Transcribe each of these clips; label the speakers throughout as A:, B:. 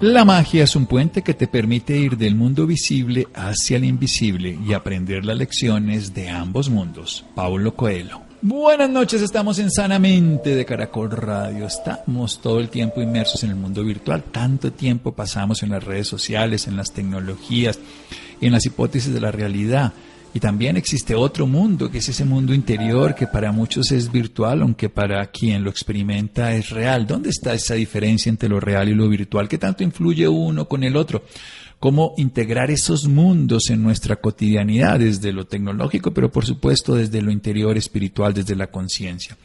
A: La magia es un puente que te permite ir del mundo visible hacia el invisible y aprender las lecciones de ambos mundos. Paulo Coelho. Buenas noches, estamos en Sanamente de Caracol Radio. Estamos todo el tiempo inmersos en el mundo virtual. Tanto tiempo pasamos en las redes sociales, en las tecnologías, en las hipótesis de la realidad. Y también existe otro mundo, que es ese mundo interior que para muchos es virtual, aunque para quien lo experimenta es real. ¿Dónde está esa diferencia entre lo real y lo virtual? ¿Qué tanto influye uno con el otro? ¿Cómo integrar esos mundos en nuestra cotidianidad desde lo tecnológico, pero por supuesto desde lo interior espiritual, desde la conciencia?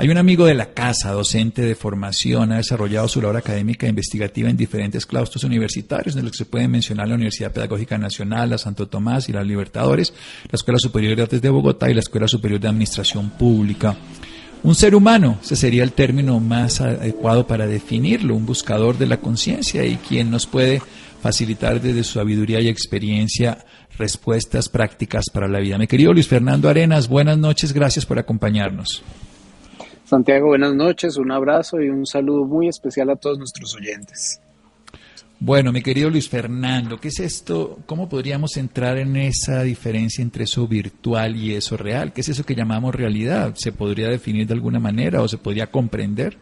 A: Hay un amigo de la casa, docente de formación, ha desarrollado su labor académica e investigativa en diferentes claustros universitarios, de los que se pueden mencionar la Universidad Pedagógica Nacional, la Santo Tomás y la Libertadores, la Escuela Superior de Artes de Bogotá y la Escuela Superior de Administración Pública. Un ser humano, ese sería el término más adecuado para definirlo, un buscador de la conciencia y quien nos puede facilitar desde su sabiduría y experiencia respuestas prácticas para la vida. Mi querido Luis Fernando Arenas, buenas noches, gracias por acompañarnos.
B: Santiago, buenas noches, un abrazo y un saludo muy especial a todos nuestros oyentes.
A: Bueno, mi querido Luis Fernando, ¿qué es esto? ¿Cómo podríamos entrar en esa diferencia entre eso virtual y eso real? ¿Qué es eso que llamamos realidad? ¿Se podría definir de alguna manera o se podría comprender?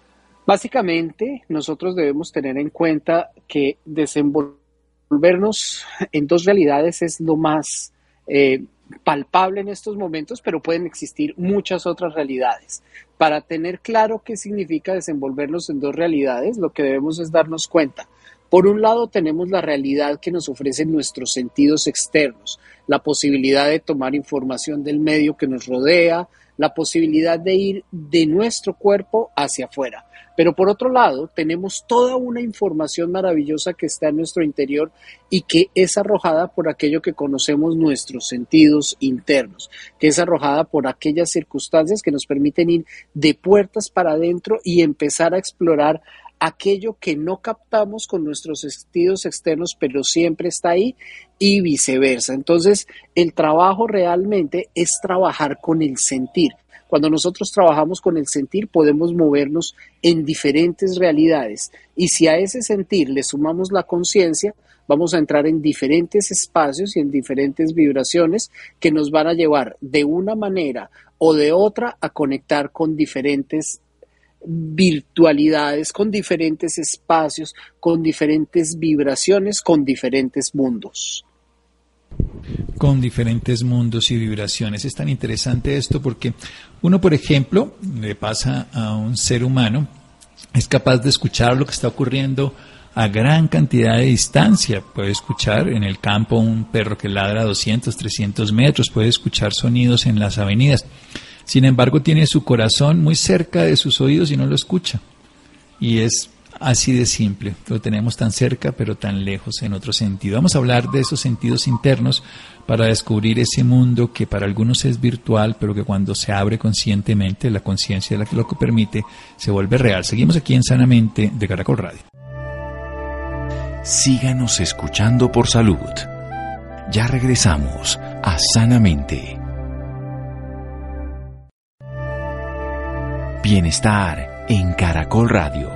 B: Básicamente, nosotros debemos tener en cuenta que desenvolvernos en dos realidades es lo más eh, palpable en estos momentos, pero pueden existir muchas otras realidades. Para tener claro qué significa desenvolvernos en dos realidades, lo que debemos es darnos cuenta. Por un lado tenemos la realidad que nos ofrecen nuestros sentidos externos, la posibilidad de tomar información del medio que nos rodea, la posibilidad de ir de nuestro cuerpo hacia afuera. Pero por otro lado, tenemos toda una información maravillosa que está en nuestro interior y que es arrojada por aquello que conocemos nuestros sentidos internos, que es arrojada por aquellas circunstancias que nos permiten ir de puertas para adentro y empezar a explorar aquello que no captamos con nuestros sentidos externos, pero siempre está ahí y viceversa. Entonces, el trabajo realmente es trabajar con el sentir. Cuando nosotros trabajamos con el sentir podemos movernos en diferentes realidades. Y si a ese sentir le sumamos la conciencia, vamos a entrar en diferentes espacios y en diferentes vibraciones que nos van a llevar de una manera o de otra a conectar con diferentes virtualidades, con diferentes espacios, con diferentes vibraciones, con diferentes mundos
A: con diferentes mundos y vibraciones. Es tan interesante esto porque uno, por ejemplo, le pasa a un ser humano, es capaz de escuchar lo que está ocurriendo a gran cantidad de distancia. Puede escuchar en el campo un perro que ladra a 200, 300 metros, puede escuchar sonidos en las avenidas. Sin embargo, tiene su corazón muy cerca de sus oídos y no lo escucha. Y es Así de simple, lo tenemos tan cerca pero tan lejos en otro sentido. Vamos a hablar de esos sentidos internos para descubrir ese mundo que para algunos es virtual, pero que cuando se abre conscientemente, la conciencia de la que lo que permite, se vuelve real. Seguimos aquí en Sanamente de Caracol Radio.
C: Síganos escuchando por salud. Ya regresamos a Sanamente. Bienestar en Caracol Radio.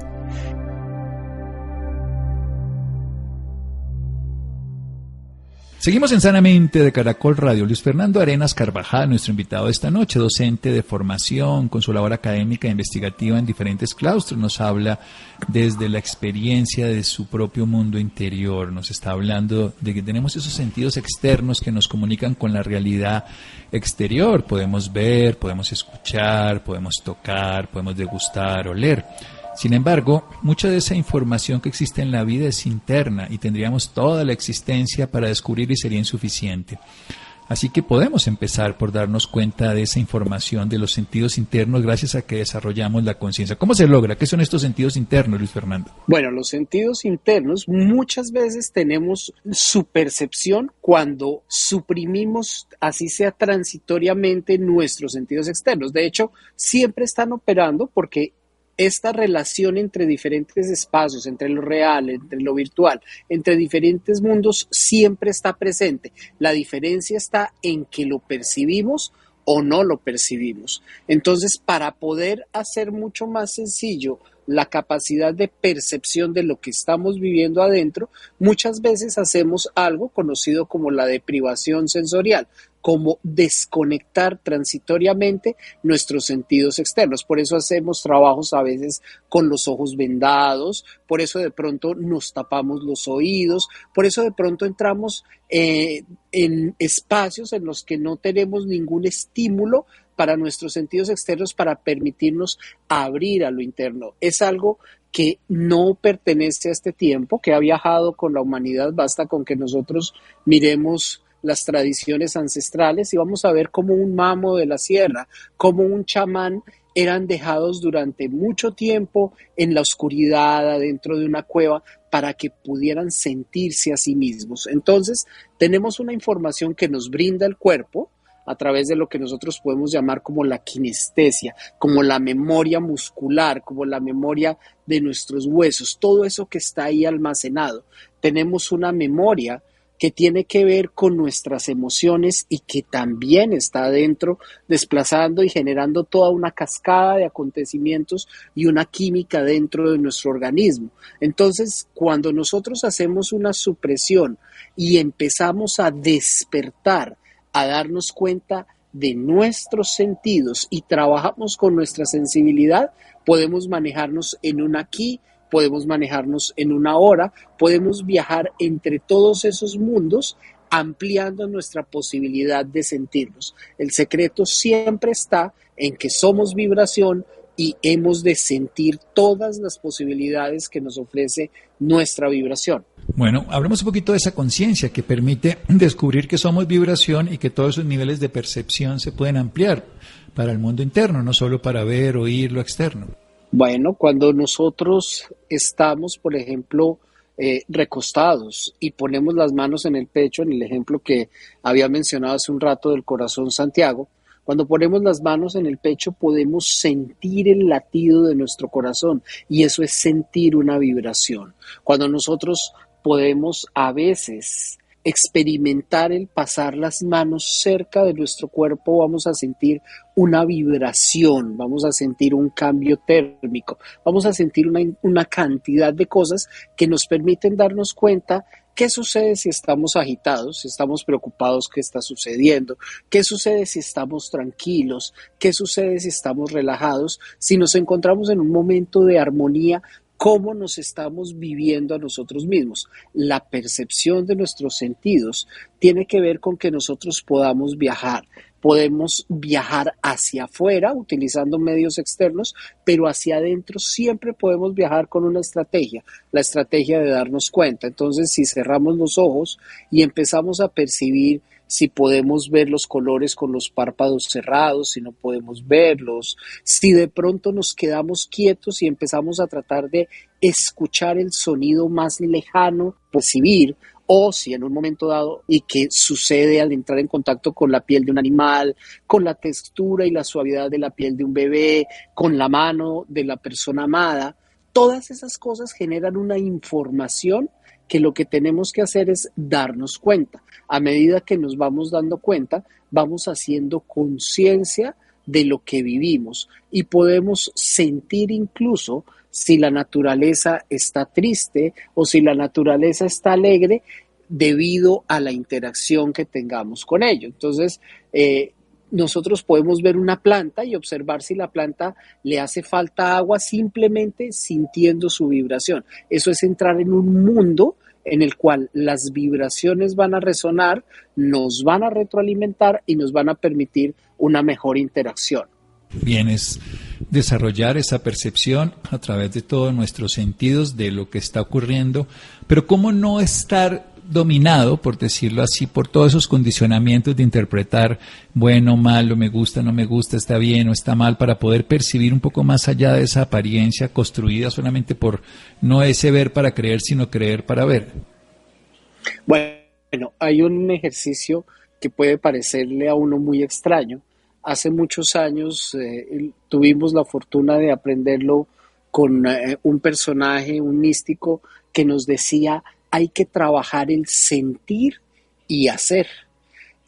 A: Seguimos en Sanamente de Caracol Radio. Luis Fernando Arenas Carvajal, nuestro invitado de esta noche, docente de formación, con su labor académica e investigativa en diferentes claustros, nos habla desde la experiencia de su propio mundo interior. Nos está hablando de que tenemos esos sentidos externos que nos comunican con la realidad exterior. Podemos ver, podemos escuchar, podemos tocar, podemos degustar, oler. Sin embargo, mucha de esa información que existe en la vida es interna y tendríamos toda la existencia para descubrir y sería insuficiente. Así que podemos empezar por darnos cuenta de esa información de los sentidos internos gracias a que desarrollamos la conciencia. ¿Cómo se logra? ¿Qué son estos sentidos internos, Luis Fernando?
B: Bueno, los sentidos internos muchas veces tenemos su percepción cuando suprimimos, así sea transitoriamente, nuestros sentidos externos. De hecho, siempre están operando porque esta relación entre diferentes espacios, entre lo real, entre lo virtual, entre diferentes mundos, siempre está presente. La diferencia está en que lo percibimos o no lo percibimos. Entonces, para poder hacer mucho más sencillo la capacidad de percepción de lo que estamos viviendo adentro, muchas veces hacemos algo conocido como la deprivación sensorial como desconectar transitoriamente nuestros sentidos externos. Por eso hacemos trabajos a veces con los ojos vendados, por eso de pronto nos tapamos los oídos, por eso de pronto entramos eh, en espacios en los que no tenemos ningún estímulo para nuestros sentidos externos para permitirnos abrir a lo interno. Es algo que no pertenece a este tiempo, que ha viajado con la humanidad, basta con que nosotros miremos las tradiciones ancestrales y vamos a ver cómo un mamo de la sierra, como un chamán eran dejados durante mucho tiempo en la oscuridad, dentro de una cueva, para que pudieran sentirse a sí mismos. Entonces, tenemos una información que nos brinda el cuerpo a través de lo que nosotros podemos llamar como la kinestesia, como la memoria muscular, como la memoria de nuestros huesos, todo eso que está ahí almacenado. Tenemos una memoria que tiene que ver con nuestras emociones y que también está adentro desplazando y generando toda una cascada de acontecimientos y una química dentro de nuestro organismo. Entonces, cuando nosotros hacemos una supresión y empezamos a despertar, a darnos cuenta de nuestros sentidos y trabajamos con nuestra sensibilidad, podemos manejarnos en un aquí podemos manejarnos en una hora, podemos viajar entre todos esos mundos ampliando nuestra posibilidad de sentirnos. El secreto siempre está en que somos vibración y hemos de sentir todas las posibilidades que nos ofrece nuestra vibración.
A: Bueno, hablemos un poquito de esa conciencia que permite descubrir que somos vibración y que todos esos niveles de percepción se pueden ampliar para el mundo interno, no solo para ver, oír lo externo.
B: Bueno, cuando nosotros estamos, por ejemplo, eh, recostados y ponemos las manos en el pecho, en el ejemplo que había mencionado hace un rato del corazón Santiago, cuando ponemos las manos en el pecho podemos sentir el latido de nuestro corazón y eso es sentir una vibración. Cuando nosotros podemos a veces experimentar el pasar las manos cerca de nuestro cuerpo, vamos a sentir una vibración, vamos a sentir un cambio térmico, vamos a sentir una, una, cantidad de cosas que nos permiten darnos cuenta qué sucede si estamos agitados, si estamos preocupados, qué está sucediendo, qué sucede si estamos tranquilos, qué sucede si estamos relajados, si nos encontramos en un momento de armonía cómo nos estamos viviendo a nosotros mismos. La percepción de nuestros sentidos tiene que ver con que nosotros podamos viajar. Podemos viajar hacia afuera utilizando medios externos, pero hacia adentro siempre podemos viajar con una estrategia, la estrategia de darnos cuenta. Entonces, si cerramos los ojos y empezamos a percibir si podemos ver los colores con los párpados cerrados, si no podemos verlos, si de pronto nos quedamos quietos y empezamos a tratar de escuchar el sonido más lejano, percibir, o si en un momento dado y que sucede al entrar en contacto con la piel de un animal, con la textura y la suavidad de la piel de un bebé, con la mano de la persona amada, todas esas cosas generan una información que lo que tenemos que hacer es darnos cuenta. A medida que nos vamos dando cuenta, vamos haciendo conciencia de lo que vivimos y podemos sentir incluso si la naturaleza está triste o si la naturaleza está alegre debido a la interacción que tengamos con ello. Entonces, eh, nosotros podemos ver una planta y observar si la planta le hace falta agua simplemente sintiendo su vibración. Eso es entrar en un mundo en el cual las vibraciones van a resonar, nos van a retroalimentar y nos van a permitir una mejor interacción.
A: Bien, es desarrollar esa percepción a través de todos nuestros sentidos de lo que está ocurriendo, pero ¿cómo no estar dominado, por decirlo así, por todos esos condicionamientos de interpretar bueno, malo, me gusta, no me gusta, está bien o está mal, para poder percibir un poco más allá de esa apariencia construida solamente por no ese ver para creer, sino creer para ver.
B: Bueno, hay un ejercicio que puede parecerle a uno muy extraño. Hace muchos años eh, tuvimos la fortuna de aprenderlo con eh, un personaje, un místico, que nos decía hay que trabajar el sentir y hacer.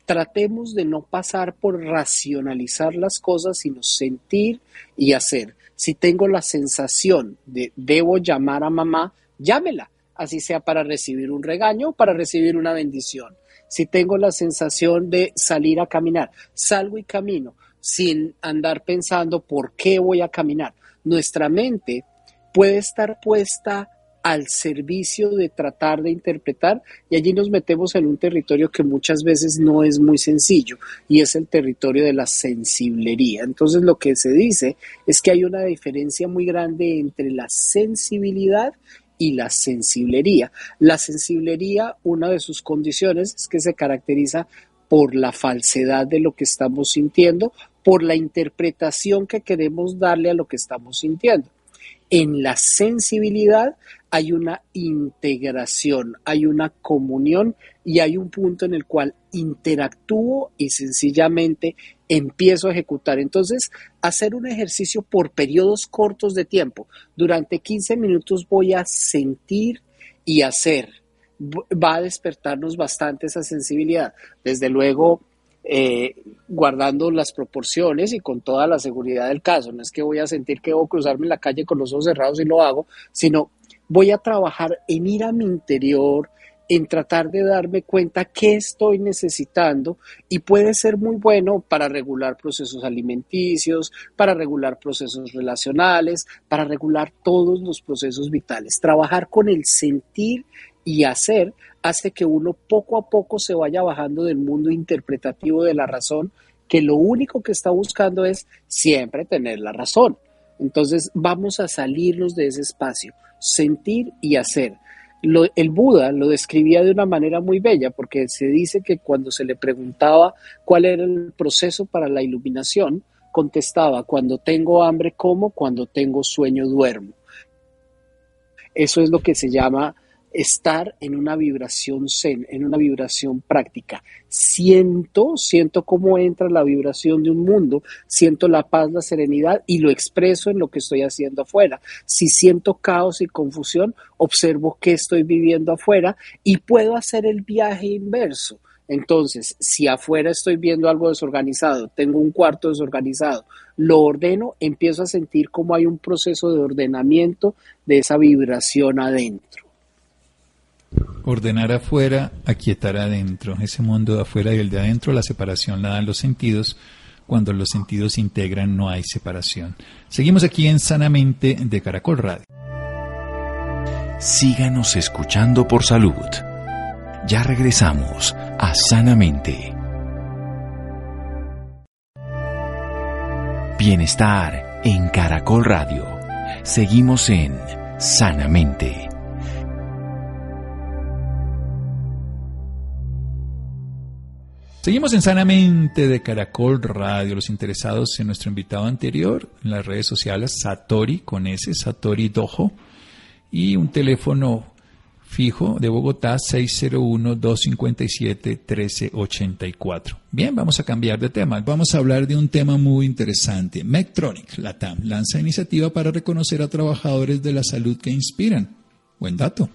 B: Tratemos de no pasar por racionalizar las cosas, sino sentir y hacer. Si tengo la sensación de debo llamar a mamá, llámela, así sea para recibir un regaño o para recibir una bendición. Si tengo la sensación de salir a caminar, salgo y camino sin andar pensando por qué voy a caminar. Nuestra mente puede estar puesta al servicio de tratar de interpretar y allí nos metemos en un territorio que muchas veces no es muy sencillo y es el territorio de la sensiblería. Entonces lo que se dice es que hay una diferencia muy grande entre la sensibilidad y la sensiblería. La sensiblería, una de sus condiciones es que se caracteriza por la falsedad de lo que estamos sintiendo, por la interpretación que queremos darle a lo que estamos sintiendo. En la sensibilidad hay una integración, hay una comunión y hay un punto en el cual interactúo y sencillamente empiezo a ejecutar. Entonces, hacer un ejercicio por periodos cortos de tiempo. Durante 15 minutos voy a sentir y hacer. Va a despertarnos bastante esa sensibilidad. Desde luego, eh, guardando las proporciones y con toda la seguridad del caso. No es que voy a sentir que a cruzarme en la calle con los ojos cerrados y lo hago, sino voy a trabajar en ir a mi interior, en tratar de darme cuenta qué estoy necesitando y puede ser muy bueno para regular procesos alimenticios, para regular procesos relacionales, para regular todos los procesos vitales. Trabajar con el sentir y hacer hace que uno poco a poco se vaya bajando del mundo interpretativo de la razón, que lo único que está buscando es siempre tener la razón. Entonces vamos a salirnos de ese espacio, sentir y hacer. el Buda lo describía de una manera muy bella porque se dice que cuando se le preguntaba cuál era el proceso para la iluminación, contestaba, cuando tengo hambre como, cuando tengo sueño duermo. Eso es lo que se llama estar en una vibración zen, en una vibración práctica. Siento, siento cómo entra la vibración de un mundo, siento la paz, la serenidad y lo expreso en lo que estoy haciendo afuera. Si siento caos y confusión, observo qué estoy viviendo afuera y puedo hacer el viaje inverso. Entonces, si afuera estoy viendo algo desorganizado, tengo un cuarto desorganizado, lo ordeno, empiezo a sentir cómo hay un proceso de ordenamiento de esa vibración adentro.
A: Ordenar afuera, aquietar adentro. Ese mundo de afuera y el de adentro, la separación la dan los sentidos. Cuando los sentidos se integran no hay separación. Seguimos aquí en Sanamente de Caracol Radio.
C: Síganos escuchando por salud. Ya regresamos a Sanamente. Bienestar en Caracol Radio. Seguimos en Sanamente.
A: Seguimos en Sanamente de Caracol Radio. Los interesados en nuestro invitado anterior, en las redes sociales, Satori con S, Satori Dojo, y un teléfono fijo de Bogotá 601-257-1384. Bien, vamos a cambiar de tema. Vamos a hablar de un tema muy interesante. Medtronic, la TAM, lanza iniciativa para reconocer a trabajadores de la salud que inspiran. Buen dato.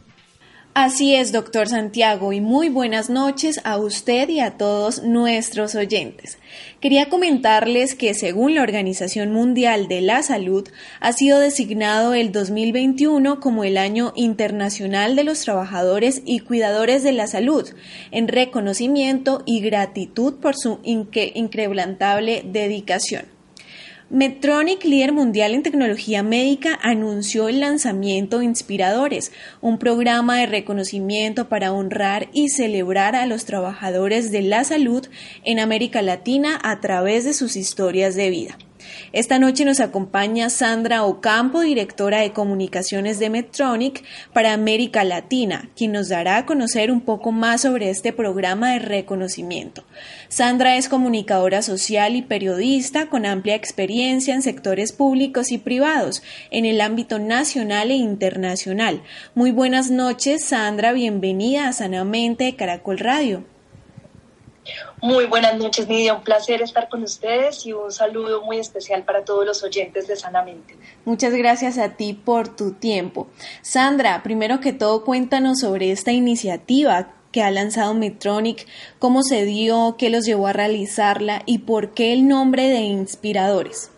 D: Así es, doctor Santiago, y muy buenas noches a usted y a todos nuestros oyentes. Quería comentarles que según la Organización Mundial de la Salud, ha sido designado el 2021 como el Año Internacional de los Trabajadores y Cuidadores de la Salud, en reconocimiento y gratitud por su incrementable dedicación. Medtronic, líder mundial en tecnología médica, anunció el lanzamiento de Inspiradores, un programa de reconocimiento para honrar y celebrar a los trabajadores de la salud en América Latina a través de sus historias de vida. Esta noche nos acompaña Sandra Ocampo, directora de comunicaciones de Medtronic para América Latina, quien nos dará a conocer un poco más sobre este programa de reconocimiento. Sandra es comunicadora social y periodista con amplia experiencia en sectores públicos y privados en el ámbito nacional e internacional. Muy buenas noches, Sandra. Bienvenida a Sanamente de Caracol Radio.
E: Muy buenas noches, Nidia. Un placer estar con ustedes y un saludo muy especial para todos los oyentes de Sanamente.
D: Muchas gracias a ti por tu tiempo. Sandra, primero que todo, cuéntanos sobre esta iniciativa que ha lanzado Medtronic, cómo se dio, qué los llevó a realizarla y por qué el nombre de Inspiradores.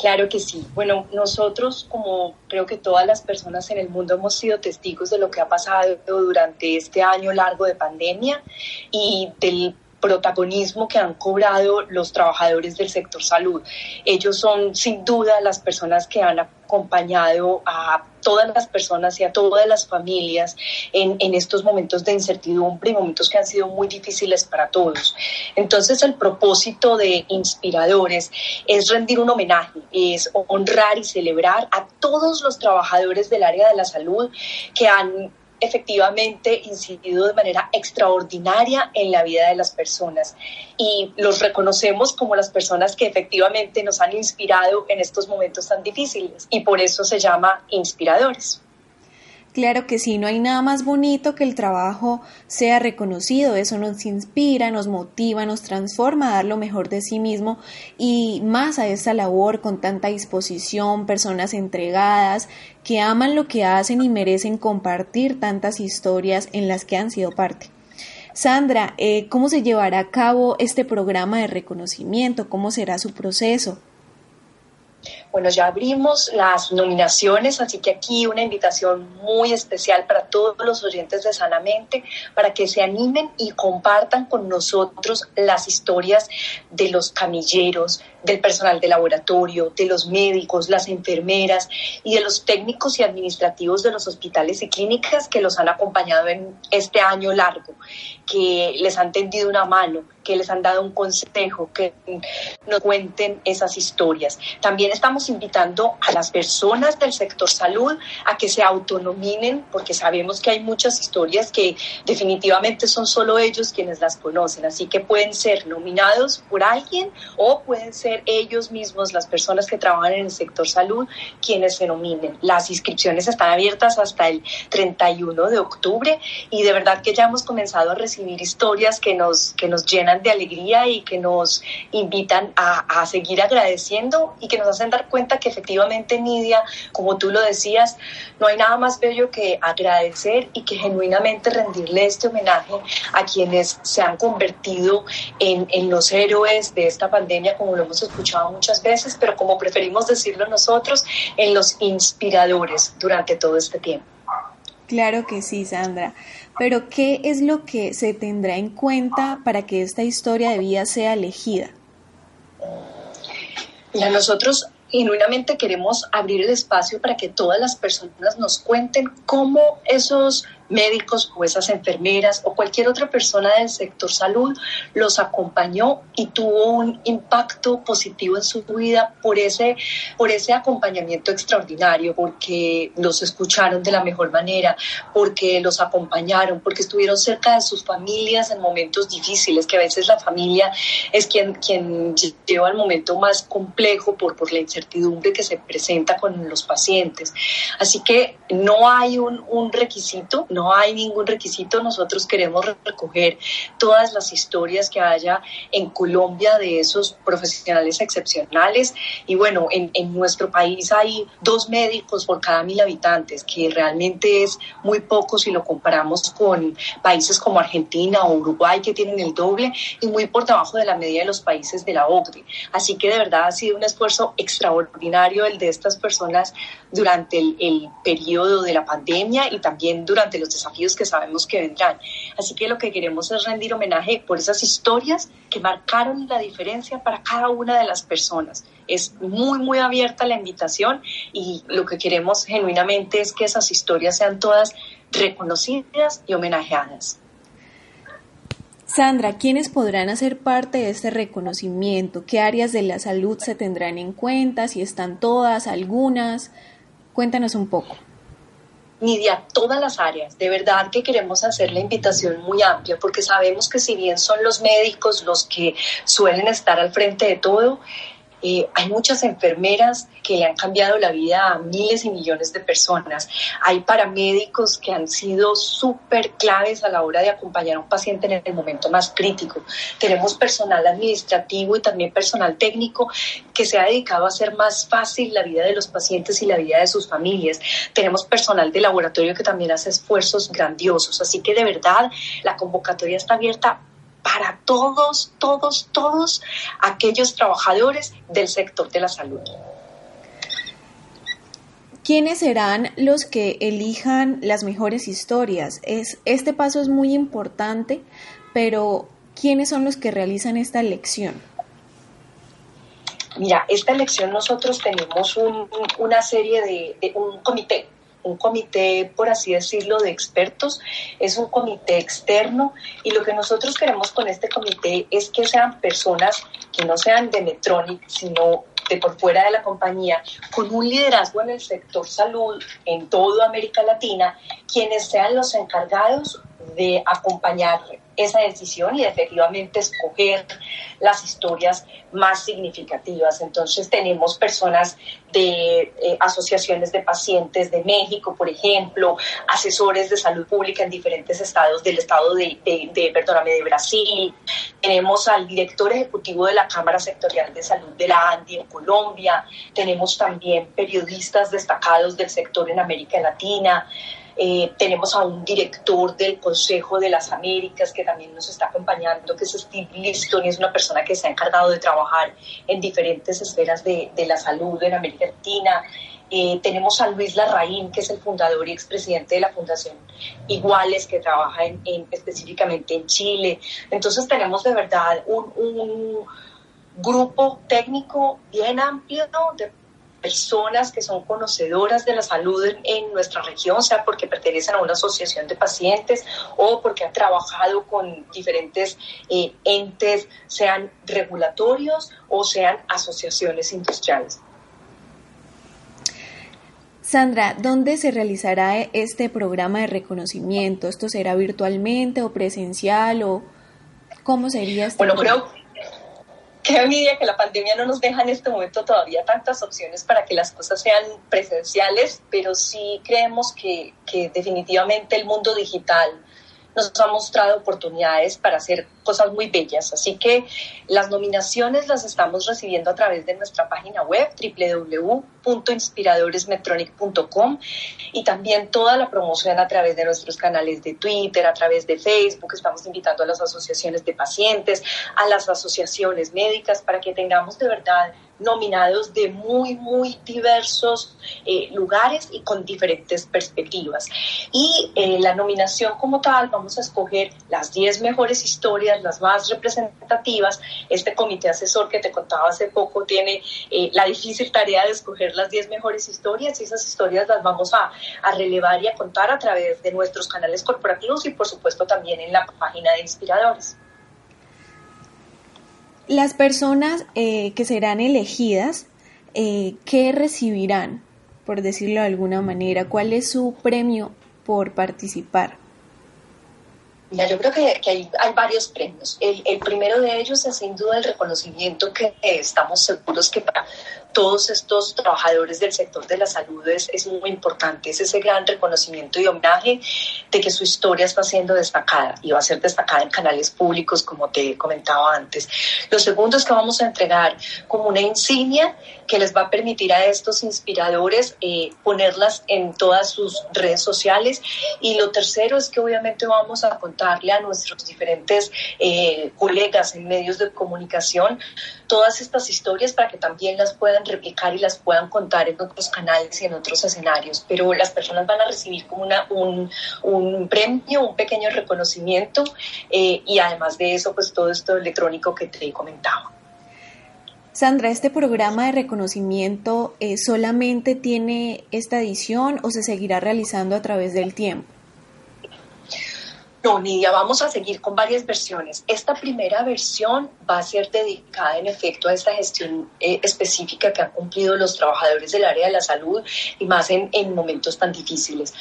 E: Claro que sí. Bueno, nosotros, como creo que todas las personas en el mundo, hemos sido testigos de lo que ha pasado durante este año largo de pandemia y del protagonismo que han cobrado los trabajadores del sector salud. Ellos son sin duda las personas que han acompañado a todas las personas y a todas las familias en, en, estos momentos de incertidumbre y momentos que han sido muy difíciles para todos. Entonces el propósito de Inspiradores es rendir un homenaje, es honrar y celebrar a todos los trabajadores del área de la salud que han efectivamente incidido de manera extraordinaria en la vida de las personas y los reconocemos como las personas que efectivamente nos han inspirado en estos momentos tan difíciles y por eso se llama inspiradores.
D: Claro que sí, no hay nada más bonito que el trabajo sea reconocido, eso nos inspira, nos motiva, nos transforma a dar lo mejor de sí mismo y más a esta labor con tanta disposición, personas entregadas que aman lo que hacen y merecen compartir tantas historias en las que han sido parte. Sandra, eh, ¿cómo se llevará a cabo este programa de reconocimiento? ¿Cómo será su proceso?
E: Bueno, ya abrimos las nominaciones, así que aquí una invitación muy especial para todos los oyentes de Sanamente, para que se animen y compartan con nosotros las historias de los camilleros, del personal de laboratorio, de los médicos, las enfermeras y de los técnicos y administrativos de los hospitales y clínicas que los han acompañado en este año largo, que les han tendido una mano, que les han dado un consejo, que nos cuenten esas historias. También estamos invitando a las personas del sector salud a que se autonominen, porque sabemos que hay muchas historias que definitivamente son solo ellos quienes las conocen, así que pueden ser nominados por alguien o pueden ser ellos mismos, las personas que trabajan en el sector salud, quienes se nominen. Las inscripciones están abiertas hasta el 31 de octubre y de verdad que ya hemos comenzado a recibir historias que nos, que nos llenan de alegría y que nos invitan a, a seguir agradeciendo y que nos hacen dar cuenta que efectivamente, Nidia, como tú lo decías, no hay nada más bello que agradecer y que genuinamente rendirle este homenaje a quienes se han convertido en, en los héroes de esta pandemia, como lo hemos escuchado muchas veces, pero como preferimos decirlo nosotros, en los inspiradores durante todo este tiempo.
D: Claro que sí, Sandra. Pero ¿qué es lo que se tendrá en cuenta para que esta historia de vida sea elegida?
E: Mira, nosotros genuinamente queremos abrir el espacio para que todas las personas nos cuenten cómo esos médicos o esas enfermeras o cualquier otra persona del sector salud los acompañó y tuvo un impacto positivo en su vida por ese, por ese acompañamiento extraordinario, porque los escucharon de la mejor manera, porque los acompañaron, porque estuvieron cerca de sus familias en momentos difíciles, que a veces la familia es quien, quien lleva el momento más complejo por, por la incertidumbre que se presenta con los pacientes. Así que no hay un, un requisito, no hay ningún requisito, nosotros queremos recoger todas las historias que haya en Colombia de esos profesionales excepcionales. Y bueno, en, nuestro país hay dos médicos por cada mil habitantes, que realmente es muy poco si lo comparamos con países como Argentina o Uruguay, que tienen el doble, y muy por debajo de la media de los países de la OCDE. Así que de verdad ha sido un esfuerzo extraordinario el de estas personas durante el, el periodo de la pandemia y también durante los desafíos que sabemos que vendrán. Así que lo que queremos es rendir homenaje por esas historias que marcaron la diferencia para cada una de las personas. Es muy, muy abierta la invitación y lo que queremos genuinamente es que esas historias sean todas reconocidas y homenajeadas.
D: Sandra, ¿quiénes podrán hacer parte de este reconocimiento? ¿Qué áreas de la salud se tendrán en cuenta? Si están todas, algunas. Cuéntanos un poco.
E: Nidia, todas las áreas. De verdad que queremos hacer la invitación muy amplia porque sabemos que si bien son los médicos los que suelen estar al frente de todo, eh, hay muchas enfermeras que le han cambiado la vida a miles y millones de personas. Hay paramédicos que han sido súper claves a la hora de acompañar a un paciente en el momento más crítico. Tenemos personal administrativo y también personal técnico que se ha dedicado a hacer más fácil la vida de los pacientes y la vida de sus familias. Tenemos personal de laboratorio que también hace esfuerzos grandiosos. Así que de verdad la convocatoria está abierta para todos, todos, todos aquellos trabajadores del sector de la salud.
D: ¿Quiénes serán los que elijan las mejores historias? Es, este paso es muy importante, pero ¿quiénes son los que realizan esta elección?
E: Mira, esta elección nosotros tenemos una serie de, de un comité un comité, por así decirlo, de expertos, es un comité externo y lo que nosotros queremos con este comité es que sean personas que no sean de Metronic, sino de por fuera de la compañía, con un liderazgo en el sector salud en toda América Latina, quienes sean los encargados de acompañar esa decisión y efectivamente escoger las historias más significativas. Entonces tenemos personas de eh, asociaciones de pacientes de México, por ejemplo, asesores de salud pública en diferentes estados del estado de, de, de, perdóname, de Brasil. Tenemos al director ejecutivo de la Cámara Sectorial de Salud de la ANDI en Colombia. Tenemos también periodistas destacados del sector en América Latina. Eh, tenemos a un director del Consejo de las Américas que también nos está acompañando, que es Steve Liston, y es una persona que se ha encargado de trabajar en diferentes esferas de, de la salud en América Latina. Eh, tenemos a Luis Larraín, que es el fundador y expresidente de la Fundación Iguales, que trabaja en, en, específicamente en Chile. Entonces tenemos de verdad un, un grupo técnico bien amplio de personas que son conocedoras de la salud en, nuestra región, sea porque pertenecen a una asociación de pacientes o porque han trabajado con diferentes eh, entes, sean regulatorios o sean asociaciones industriales.
D: Sandra, ¿dónde se realizará este programa de reconocimiento? ¿Esto será virtualmente o presencial o cómo sería este
E: Bueno, creo qué envidia que la pandemia no nos deja en este momento todavía tantas opciones para que las cosas sean presenciales, pero sí creemos que, que definitivamente el mundo digital nos ha mostrado oportunidades para hacer cosas muy bellas. Así que las nominaciones las estamos recibiendo a través de nuestra página web www.inspiradoresmetronic.com y también toda la promoción a través de nuestros canales de Twitter, a través de Facebook. Estamos invitando a las asociaciones de pacientes, a las asociaciones médicas para que tengamos de verdad nominados de muy, muy diversos eh, lugares y con diferentes perspectivas. Y eh, la nominación como tal, vamos a escoger las 10 mejores historias, las más representativas. Este comité asesor que te contaba hace poco tiene eh, la difícil tarea de escoger las 10 mejores historias y esas historias las vamos a, a relevar y a contar a través de nuestros canales corporativos y por supuesto también en la página de Inspiradores.
D: Las personas eh, que serán elegidas, eh, ¿qué recibirán, por decirlo de alguna manera? ¿Cuál es su premio por participar?
E: Mira, yo creo que, hay, hay, varios premios. El, el, primero de ellos es sin duda el reconocimiento que estamos seguros que para todos estos trabajadores del sector de la salud es, es, muy importante. Es ese gran reconocimiento y homenaje de que su historia está siendo destacada y va a ser destacada en canales públicos, como te comentaba antes. Lo segundo es que vamos a entregar como una insignia que les va a permitir a estos inspiradores eh, ponerlas en todas sus redes sociales. Y lo tercero es que obviamente vamos a contarle a nuestros diferentes eh, colegas en medios de comunicación todas estas historias para que también las puedan replicar y las puedan contar en otros canales y en otros escenarios. Pero las personas van a recibir como una, un, un premio, un pequeño reconocimiento eh, y además de eso, pues todo esto electrónico que te comentaba.
D: Sandra, ¿este programa de reconocimiento eh, solamente tiene esta edición o se seguirá realizando a través del tiempo?
E: No, Nidia, vamos a seguir con varias versiones. Esta primera versión va a ser dedicada en efecto a esta gestión eh, específica que han cumplido los trabajadores del área de la salud y más en, en, momentos tan difíciles.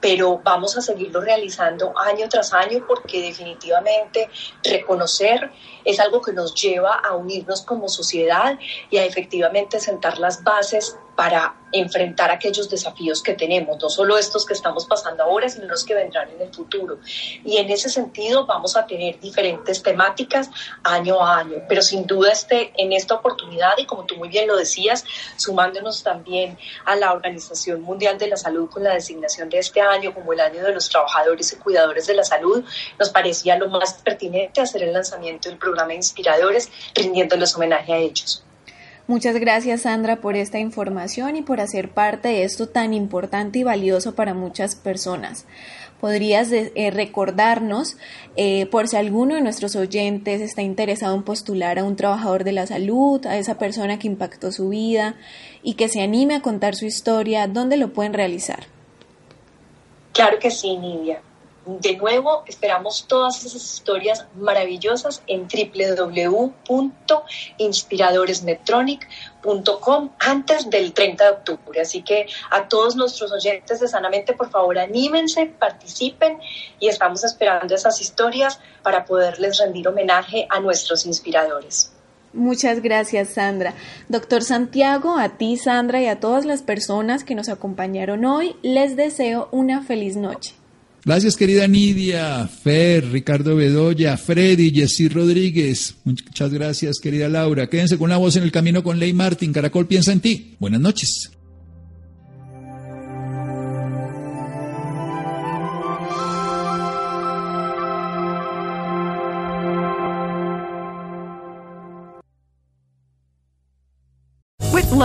E: Pero vamos a seguirlo realizando año tras año porque definitivamente reconocer es algo que nos lleva a unirnos como sociedad y a efectivamente sentar las bases para enfrentar aquellos desafíos que tenemos, no solo estos que estamos pasando ahora, sino los que vendrán en el futuro. Y en ese sentido vamos a tener diferentes temáticas año a año, pero sin duda este, en esta oportunidad, y como tú muy bien lo decías, sumándonos también a la Organización Mundial de la Salud con la designación de este año como el año de los trabajadores y cuidadores de la salud, nos parecía lo más pertinente hacer el lanzamiento del programa Inspiradores, rindiéndoles homenaje a ellos.
D: Muchas gracias Sandra por esta información y por hacer parte de esto tan importante y valioso para muchas personas. ¿Podrías eh, recordarnos eh, por si alguno de nuestros oyentes está interesado en postular a un trabajador de la salud, a esa persona que impactó su vida y que se anime a contar su historia, dónde lo pueden realizar?
E: Claro que sí, Nidia. De nuevo, esperamos todas esas historias maravillosas en www.inspiradoresmetronic.com antes del 30 de octubre. Así que a todos nuestros oyentes de Sanamente, por favor, anímense, participen y estamos esperando esas historias para poderles rendir homenaje a nuestros inspiradores.
D: Muchas gracias, Sandra. Doctor Santiago, a ti, Sandra, y a todas las personas que nos acompañaron hoy, les deseo una feliz noche.
A: Gracias, querida Nidia, Fer, Ricardo Bedoya, Freddy, Jessy Rodríguez. Muchas gracias, querida Laura. Quédense con la voz en el camino con Ley Martín. Caracol piensa en ti. Buenas noches.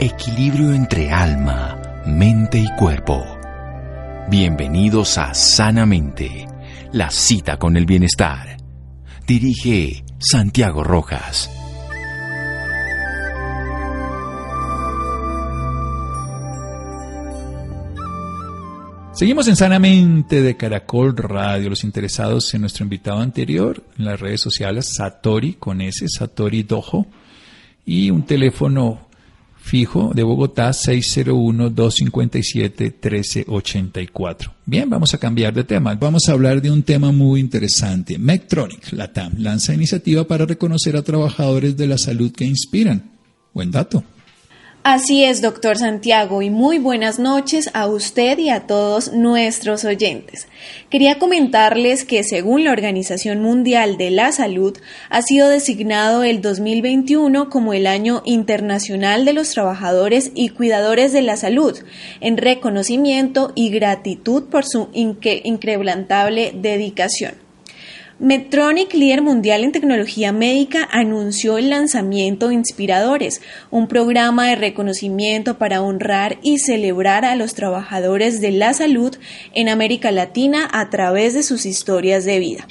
C: Equilibrio entre alma, mente y cuerpo. Bienvenidos a Sanamente, la cita con el bienestar. Dirige Santiago Rojas.
A: Seguimos en Sanamente de Caracol Radio. Los interesados en nuestro invitado anterior, en las redes sociales, Satori con S, Satori Dojo, y un teléfono fijo de Bogotá 601-257-1384. Bien, vamos a cambiar de tema. Vamos a hablar de un tema muy interesante. Medtronic, la TAM, lanza iniciativa para reconocer a trabajadores de la salud que inspiran. Buen dato.
D: Así es, doctor Santiago, y muy buenas noches a usted y a todos nuestros oyentes. Quería comentarles que según la Organización Mundial de la Salud, ha sido designado el 2021 como el Año Internacional de los Trabajadores y Cuidadores de la Salud, en reconocimiento y gratitud por su incrementable dedicación. Medtronic, líder mundial en tecnología médica, anunció el lanzamiento de Inspiradores, un programa de reconocimiento para honrar y celebrar a los trabajadores de la salud en América Latina a través de sus historias de vida.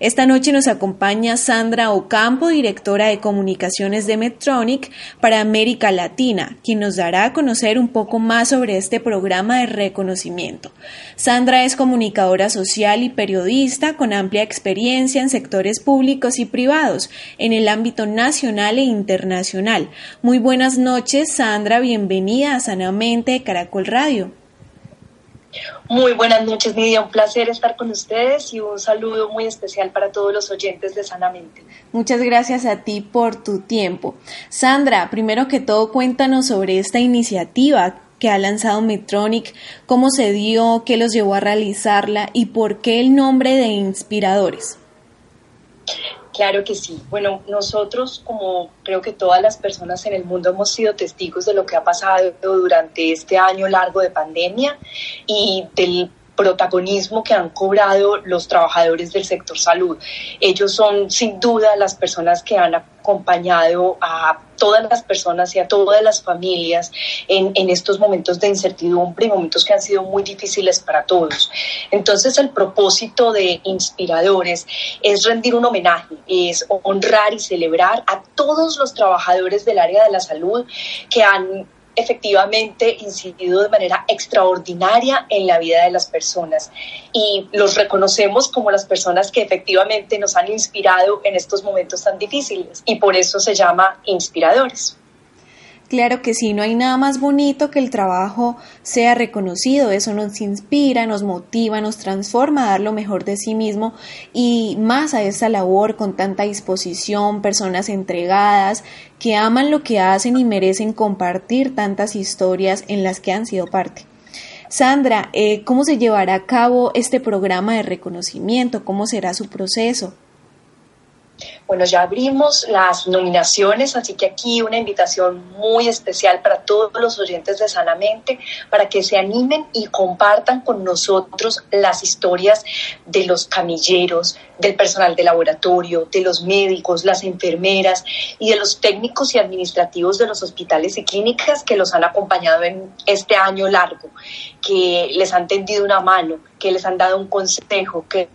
D: Esta noche nos acompaña Sandra Ocampo, directora de comunicaciones de Medtronic para América Latina, quien nos dará a conocer un poco más sobre este programa de reconocimiento. Sandra es comunicadora social y periodista con amplia experiencia en sectores públicos y privados en el ámbito nacional e internacional. Muy buenas noches, Sandra, bienvenida a Sanamente Caracol Radio.
E: Muy buenas noches, Nidia. Un placer estar con ustedes y un saludo muy especial para todos los oyentes de Sanamente.
D: Muchas gracias a ti por tu tiempo. Sandra, primero que todo, cuéntanos sobre esta iniciativa que ha lanzado Medtronic, cómo se dio, qué los llevó a realizarla y por qué el nombre de Inspiradores.
E: Claro que sí. Bueno, nosotros, como creo que todas las personas en el mundo, hemos sido testigos de lo que ha pasado durante este año largo de pandemia y del protagonismo que han cobrado los trabajadores del sector salud. Ellos son sin duda las personas que han acompañado a todas las personas y a todas las familias en, en, estos momentos de incertidumbre y momentos que han sido muy difíciles para todos. Entonces el propósito de Inspiradores es rendir un homenaje, es honrar y celebrar a todos los trabajadores del área de la salud que han efectivamente incidido de manera extraordinaria en la vida de las personas y los reconocemos como las personas que efectivamente nos han inspirado en estos momentos tan difíciles y por eso se llama inspiradores.
D: Claro que sí, no hay nada más bonito que el trabajo sea reconocido, eso nos inspira, nos motiva, nos transforma a dar lo mejor de sí mismo y más a esta labor con tanta disposición, personas entregadas que aman lo que hacen y merecen compartir tantas historias en las que han sido parte. Sandra, eh, ¿cómo se llevará a cabo este programa de reconocimiento? ¿Cómo será su proceso?
E: Bueno, ya abrimos las nominaciones, así que aquí una invitación muy especial para todos los oyentes de Sanamente, para que se animen y compartan con nosotros las historias de los camilleros, del personal de laboratorio, de los médicos, las enfermeras y de los técnicos y administrativos de los hospitales y clínicas que los han acompañado en este año largo, que les han tendido una mano, que les han dado un consejo, que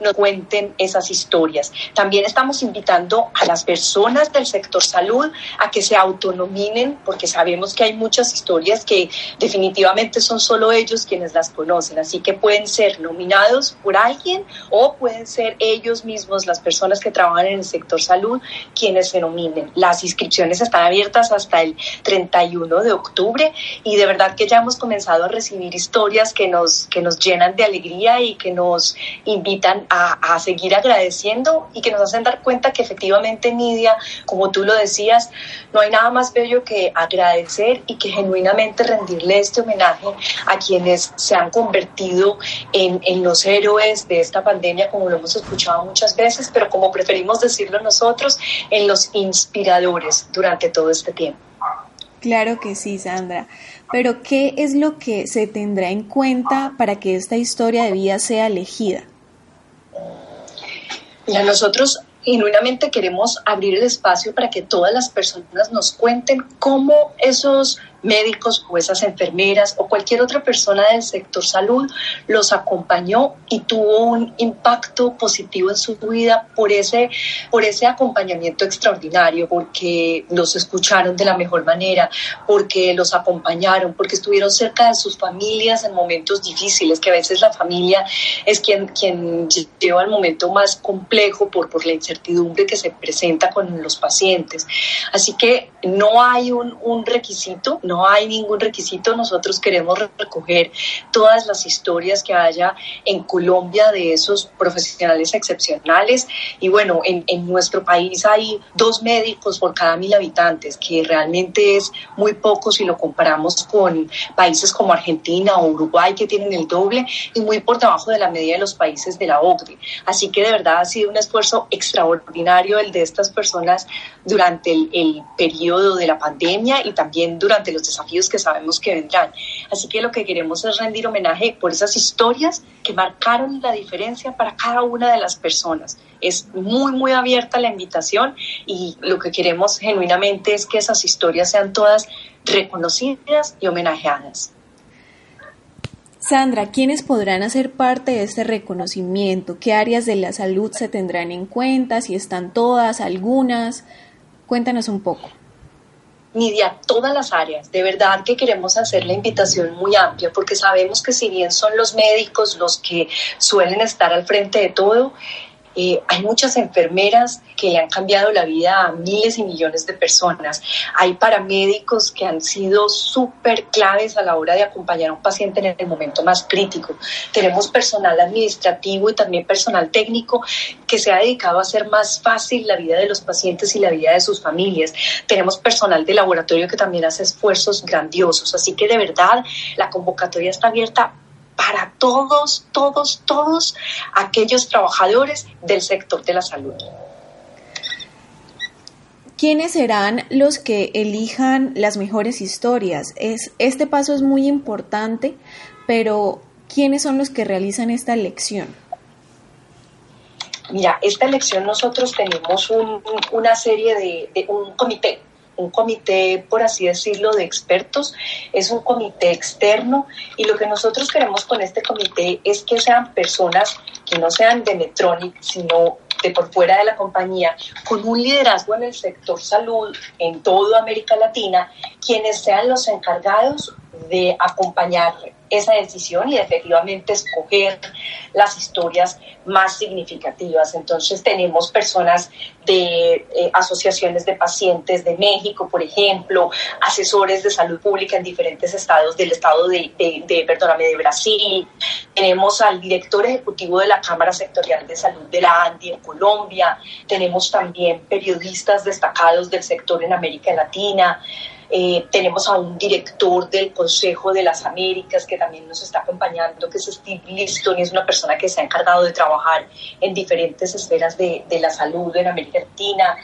E: nos cuenten esas historias. También estamos invitando a las personas del sector salud a que se autonominen, porque sabemos que hay muchas historias que definitivamente son solo ellos quienes las conocen, así que pueden ser nominados por alguien o pueden ser ellos mismos, las personas que trabajan en el sector salud, quienes se nominen. Las inscripciones están abiertas hasta el 31 de octubre y de verdad que ya hemos comenzado a recibir historias que nos, que nos llenan de alegría y que nos invitan a, a seguir agradeciendo y que nos hacen dar cuenta que efectivamente, Nidia, como tú lo decías, no hay nada más bello que agradecer y que genuinamente rendirle este homenaje a quienes se han convertido en, en los héroes de esta pandemia, como lo hemos escuchado muchas veces, pero como preferimos decirlo nosotros, en los inspiradores durante todo este tiempo.
D: Claro que sí, Sandra. Pero ¿qué es lo que se tendrá en cuenta para que esta historia de vida sea elegida?
E: Nosotros genuinamente queremos abrir el espacio para que todas las personas nos cuenten cómo esos médicos o esas enfermeras o cualquier otra persona del sector salud los acompañó y tuvo un impacto positivo en su vida por ese, por ese acompañamiento extraordinario, porque los escucharon de la mejor manera, porque los acompañaron, porque estuvieron cerca de sus familias en momentos difíciles, que a veces la familia es quien, quien lleva el momento más complejo por, por la incertidumbre que se presenta con los pacientes. Así que no hay un, requisito, no no hay ningún requisito, nosotros queremos recoger todas las historias que haya en Colombia de esos profesionales excepcionales y bueno, en, en nuestro país hay dos médicos por cada mil habitantes, que realmente es muy poco si lo comparamos con países como Argentina o Uruguay que tienen el doble y muy por debajo de la media de los países de la OCDE. Así que de verdad ha sido un esfuerzo extraordinario el de estas personas durante el, el periodo de la pandemia y también durante los desafíos que sabemos que vendrán. Así que lo que queremos es rendir homenaje por esas historias que marcaron la diferencia para cada una de las personas. Es muy, muy abierta la invitación y lo que queremos genuinamente es que esas historias sean todas reconocidas y homenajeadas.
D: Sandra, ¿quiénes podrán hacer parte de este reconocimiento? ¿Qué áreas de la salud se tendrán en cuenta? Si están todas, algunas. Cuéntanos un poco.
E: Nidia, todas las áreas. De verdad que queremos hacer la invitación muy amplia porque sabemos que si bien son los médicos los que suelen estar al frente de todo, eh, hay muchas enfermeras que le han cambiado la vida a miles y millones de personas. Hay paramédicos que han sido súper claves a la hora de acompañar a un paciente en el momento más crítico. Tenemos personal administrativo y también personal técnico que se ha dedicado a hacer más fácil la vida de los pacientes y la vida de sus familias. Tenemos personal de laboratorio que también hace esfuerzos grandiosos. Así que de verdad la convocatoria está abierta para todos, todos, todos aquellos trabajadores del sector de la salud.
D: ¿Quiénes serán los que elijan las mejores historias? Es, este paso es muy importante, pero ¿quiénes son los que realizan esta elección?
E: Mira, esta elección nosotros tenemos una serie de, un comité un comité, por así decirlo, de expertos, es un comité externo y lo que nosotros queremos con este comité es que sean personas que no sean de Metronic, sino de por fuera de la compañía, con un liderazgo en el sector salud en toda América Latina, quienes sean los encargados de acompañar esa decisión y efectivamente escoger las historias más significativas. Entonces tenemos personas de eh, asociaciones de pacientes de México, por ejemplo, asesores de salud pública en diferentes estados del estado de, de, de, perdóname, de Brasil. Tenemos al director ejecutivo de la Cámara Sectorial de Salud de la ANDI en Colombia. Tenemos también periodistas destacados del sector en América Latina. Eh, tenemos a un director del Consejo de las Américas que también nos está acompañando, que es Steve Liston, y es una persona que se ha encargado de trabajar en diferentes esferas de, de la salud en América Latina.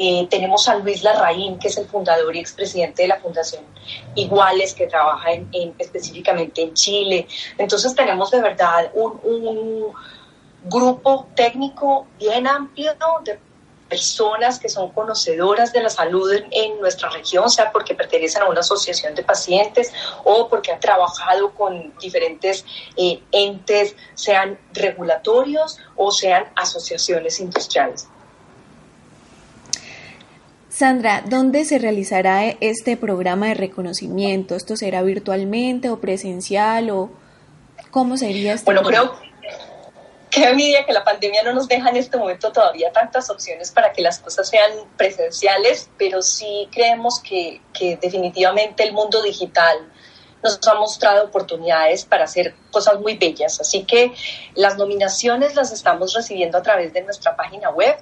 E: Eh, tenemos a Luis Larraín, que es el fundador y expresidente de la Fundación Iguales, que trabaja en, específicamente en Chile. Entonces tenemos de verdad un, un grupo técnico bien amplio de personas que son conocedoras de la salud en, nuestra región, sea porque pertenecen a una asociación de pacientes o porque han trabajado con diferentes eh, entes, sean regulatorios o sean asociaciones industriales.
D: Sandra, ¿dónde se realizará este programa de reconocimiento? ¿Esto será virtualmente o presencial o cómo sería este?
E: Bueno, creo qué envidia que la pandemia no nos deja en este momento todavía tantas opciones para que las cosas sean presenciales, pero sí creemos que, que definitivamente el mundo digital nos ha mostrado oportunidades para hacer cosas muy bellas. Así que las nominaciones las estamos recibiendo a través de nuestra página web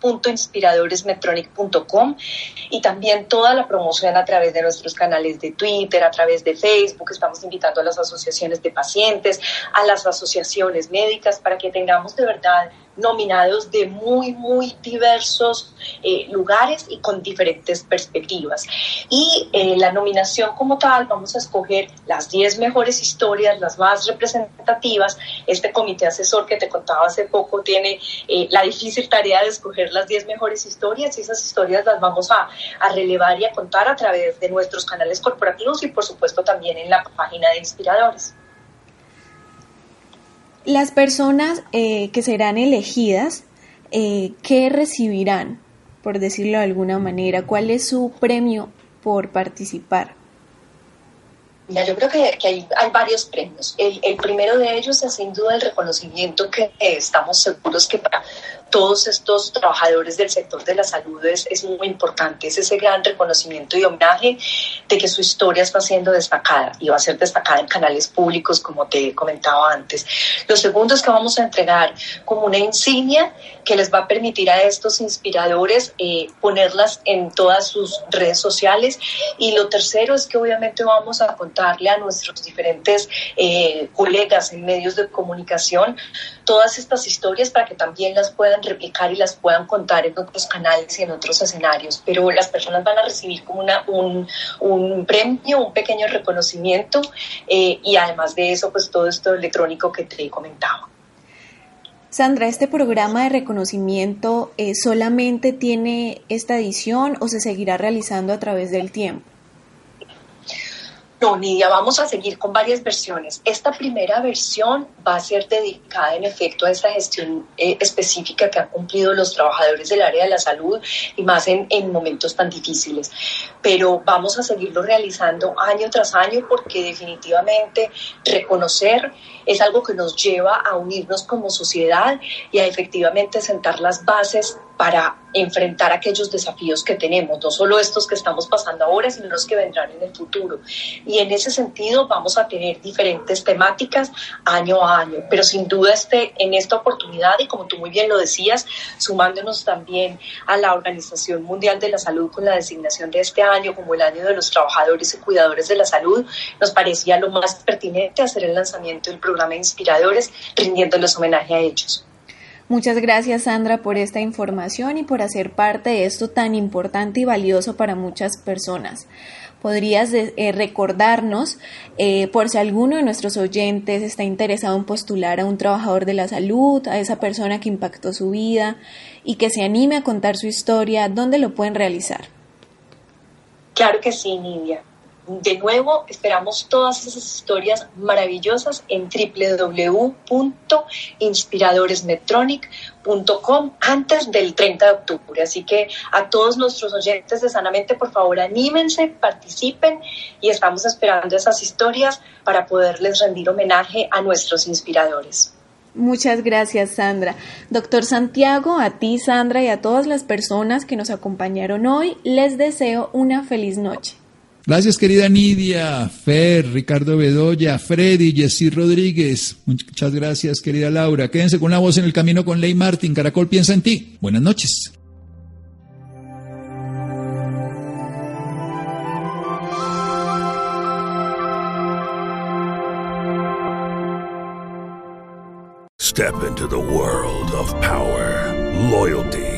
E: www.inspiradoresmetronic.com y también toda la promoción a través de nuestros canales de Twitter, a través de Facebook. Estamos invitando a las asociaciones de pacientes, a las asociaciones médicas para que tengamos de verdad nominados de muy, muy diversos eh, lugares y con diferentes perspectivas. Y eh, la nominación como tal, vamos a escoger las 10 mejores historias, las más representativas. Este comité asesor que te contaba hace poco tiene eh, la difícil tarea de escoger las 10 mejores historias y esas historias las vamos a, a relevar y a contar a través de nuestros canales corporativos y por supuesto también en la página de Inspiradores.
D: Las personas eh, que serán elegidas, eh, ¿qué recibirán, por decirlo de alguna manera? ¿Cuál es su premio por participar?
E: Mira, yo creo que, que hay, hay, varios premios. El, el, primero de ellos es sin duda el reconocimiento que estamos seguros que para todos estos trabajadores del sector de la salud es, es, muy importante. Es ese gran reconocimiento y homenaje de que su historia está siendo destacada y va a ser destacada en canales públicos, como te comentaba antes. Lo segundo es que vamos a entregar como una insignia que les va a permitir a estos inspiradores eh, ponerlas en todas sus redes sociales. Y lo tercero es que obviamente vamos a contarle a nuestros diferentes eh, colegas en medios de comunicación todas estas historias para que también las puedan replicar y las puedan contar en otros canales y en otros escenarios. Pero las personas van a recibir como una, un, un premio, un pequeño reconocimiento eh, y además de eso, pues todo esto electrónico que te comentaba.
D: Sandra, ¿este programa de reconocimiento eh, solamente tiene esta edición o se seguirá realizando a través del tiempo?
E: No, Nidia, vamos a seguir con varias versiones. Esta primera versión va a ser dedicada en efecto a esa gestión eh, específica que han cumplido los trabajadores del área de la salud y más en, en momentos tan difíciles. Pero vamos a seguirlo realizando año tras año porque definitivamente reconocer es algo que nos lleva a unirnos como sociedad y a efectivamente sentar las bases para enfrentar aquellos desafíos que tenemos, no solo estos que estamos pasando ahora, sino los que vendrán en el futuro. Y en ese sentido vamos a tener diferentes temáticas año a año, pero sin duda este, en esta oportunidad, y como tú muy bien lo decías, sumándonos también a la Organización Mundial de la Salud con la designación de este año como el año de los trabajadores y cuidadores de la salud, nos parecía lo más pertinente hacer el lanzamiento del programa Inspiradores, rindiéndoles homenaje a ellos.
D: Muchas gracias Sandra por esta información y por hacer parte de esto tan importante y valioso para muchas personas. ¿Podrías eh, recordarnos, eh, por si alguno de nuestros oyentes está interesado en postular a un trabajador de la salud, a esa persona que impactó su vida y que se anime a contar su historia, dónde lo pueden realizar?
E: Claro que sí, Nidia. De nuevo, esperamos todas esas historias maravillosas en www.inspiradoresmetronic.com antes del 30 de octubre. Así que a todos nuestros oyentes de Sanamente, por favor, anímense, participen y estamos esperando esas historias para poderles rendir homenaje a nuestros inspiradores.
D: Muchas gracias, Sandra. Doctor Santiago, a ti, Sandra, y a todas las personas que nos acompañaron hoy, les deseo una feliz noche.
A: Gracias, querida Nidia, Fer, Ricardo Bedoya, Freddy, Jessy Rodríguez. Muchas gracias, querida Laura. Quédense con la voz en el camino con Ley Martin. Caracol piensa en ti. Buenas noches.
F: Step into the world of power, loyalty,